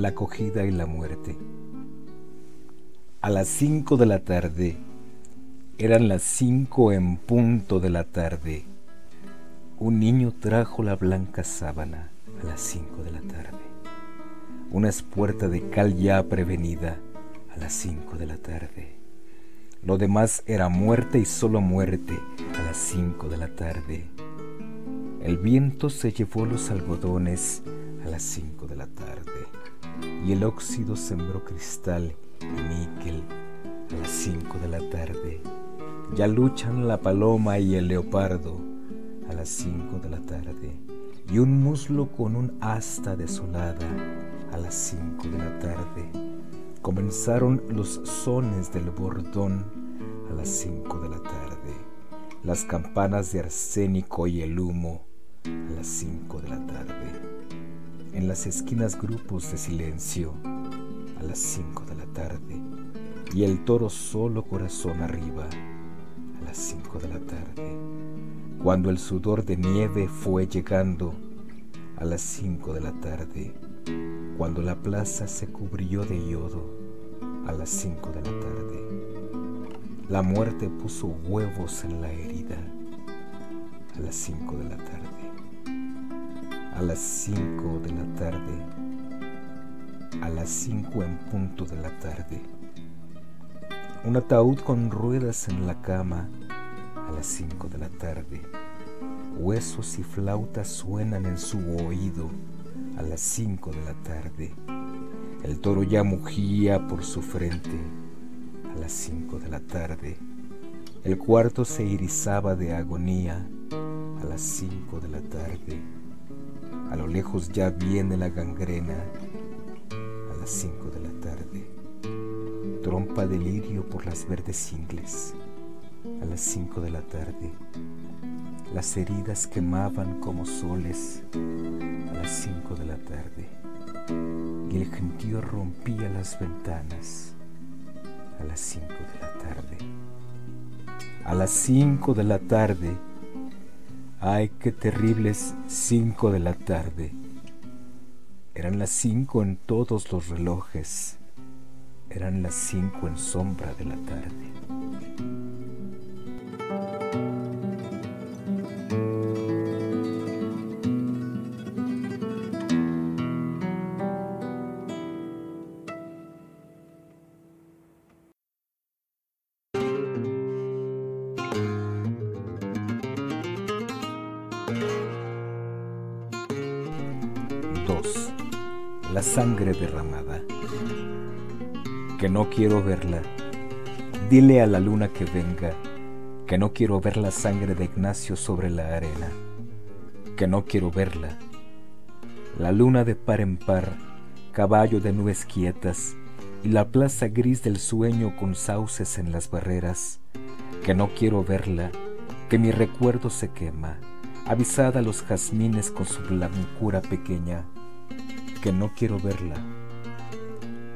la acogida y la muerte. A las cinco de la tarde, eran las cinco en punto de la tarde, un niño trajo la blanca sábana a las cinco de la tarde. Una espuerta de cal ya prevenida a las cinco de la tarde. Lo demás era muerte y solo muerte a las cinco de la tarde. El viento se llevó los algodones a las cinco de la tarde y el óxido sembró cristal y níquel a las cinco de la tarde. Ya luchan la paloma y el leopardo a las cinco de la tarde y un muslo con un asta desolada a las cinco de la tarde. Comenzaron los sones del bordón a las cinco de la tarde, las campanas de arsénico y el humo a las cinco de la tarde. En las esquinas grupos de silencio a las cinco de la tarde y el toro solo corazón arriba a las cinco de la tarde cuando el sudor de nieve fue llegando a las cinco de la tarde, cuando la plaza se cubrió de yodo a las cinco de la tarde. La muerte puso huevos en la herida a las cinco de la tarde. A las cinco de la tarde. A las cinco en punto de la tarde. Un ataúd con ruedas en la cama a las cinco de la tarde. Huesos y flautas suenan en su oído a las cinco de la tarde. El toro ya mugía por su frente a las cinco de la tarde. El cuarto se irizaba de agonía a las cinco de la tarde. A lo lejos ya viene la gangrena a las cinco de la tarde. Trompa de lirio por las verdes ingles a las cinco de la tarde. Las heridas quemaban como soles a las cinco de la tarde. Y el gentío rompía las ventanas a las cinco de la tarde. A las cinco de la tarde. Ay, qué terribles cinco de la tarde. Eran las cinco en todos los relojes. Eran las cinco en sombra de la tarde. La sangre derramada. Que no quiero verla. Dile a la luna que venga que no quiero ver la sangre de Ignacio sobre la arena. Que no quiero verla. La luna de par en par, caballo de nubes quietas y la plaza gris del sueño con sauces en las barreras. Que no quiero verla, que mi recuerdo se quema, avisada los jazmines con su blancura pequeña que no quiero verla.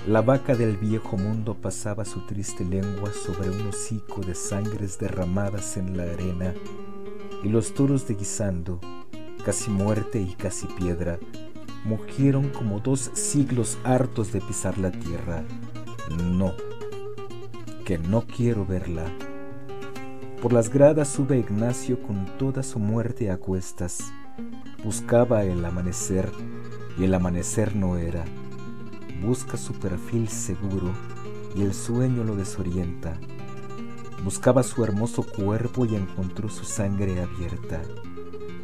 La vaca del viejo mundo pasaba su triste lengua sobre un hocico de sangres derramadas en la arena, y los toros de guisando, casi muerte y casi piedra, mugieron como dos siglos hartos de pisar la tierra. No, que no quiero verla. Por las gradas sube Ignacio con toda su muerte a cuestas. Buscaba el amanecer y el amanecer no era. Busca su perfil seguro y el sueño lo desorienta. Buscaba su hermoso cuerpo y encontró su sangre abierta.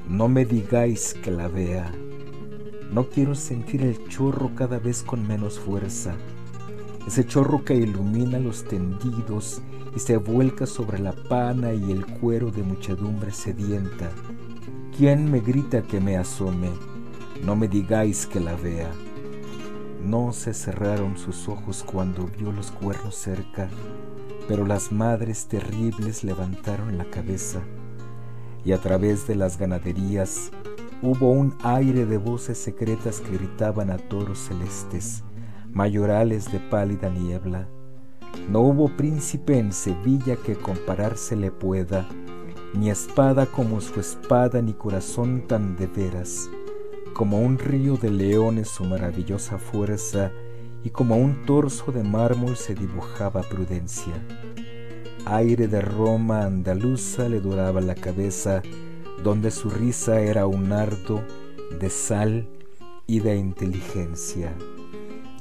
No me digáis que la vea. No quiero sentir el chorro cada vez con menos fuerza. Ese chorro que ilumina los tendidos y se vuelca sobre la pana y el cuero de muchedumbre sedienta. ¿Quién me grita que me asome? No me digáis que la vea. No se cerraron sus ojos cuando vio los cuernos cerca, pero las madres terribles levantaron la cabeza y a través de las ganaderías hubo un aire de voces secretas que gritaban a toros celestes, mayorales de pálida niebla. No hubo príncipe en Sevilla que compararse le pueda, ni espada como su espada, ni corazón tan de veras como un río de leones su maravillosa fuerza, y como un torso de mármol se dibujaba prudencia. Aire de Roma andaluza le doraba la cabeza, donde su risa era un nardo de sal y de inteligencia.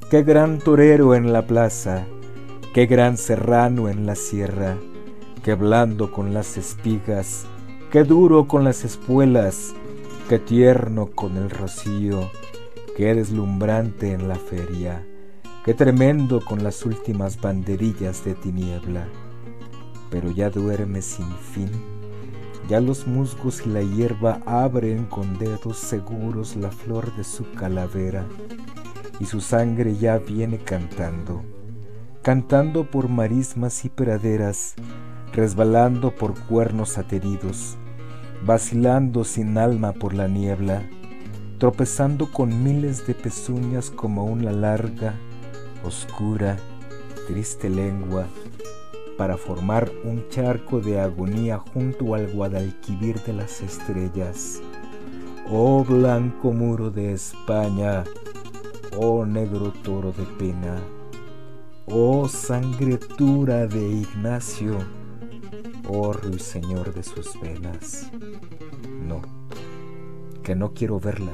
Qué gran torero en la plaza, qué gran serrano en la sierra, qué blando con las espigas, qué duro con las espuelas, qué tierno con el rocío, qué deslumbrante en la feria, qué tremendo con las últimas banderillas de tiniebla. Pero ya duerme sin fin, ya los musgos y la hierba abren con dedos seguros la flor de su calavera, y su sangre ya viene cantando, cantando por marismas y praderas, resbalando por cuernos ateridos, vacilando sin alma por la niebla, tropezando con miles de pezuñas como una larga, oscura, triste lengua, para formar un charco de agonía junto al Guadalquivir de las estrellas. Oh blanco muro de España, oh negro toro de pena, oh sangretura de Ignacio, oh ruiseñor de sus venas. No, que no quiero verla,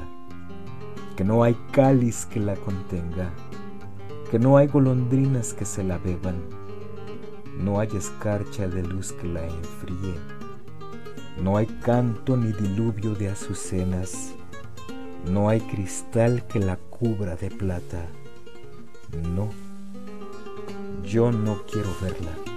que no hay cáliz que la contenga, que no hay golondrinas que se la beban, no hay escarcha de luz que la enfríe, no hay canto ni diluvio de azucenas, no hay cristal que la cubra de plata. No, yo no quiero verla.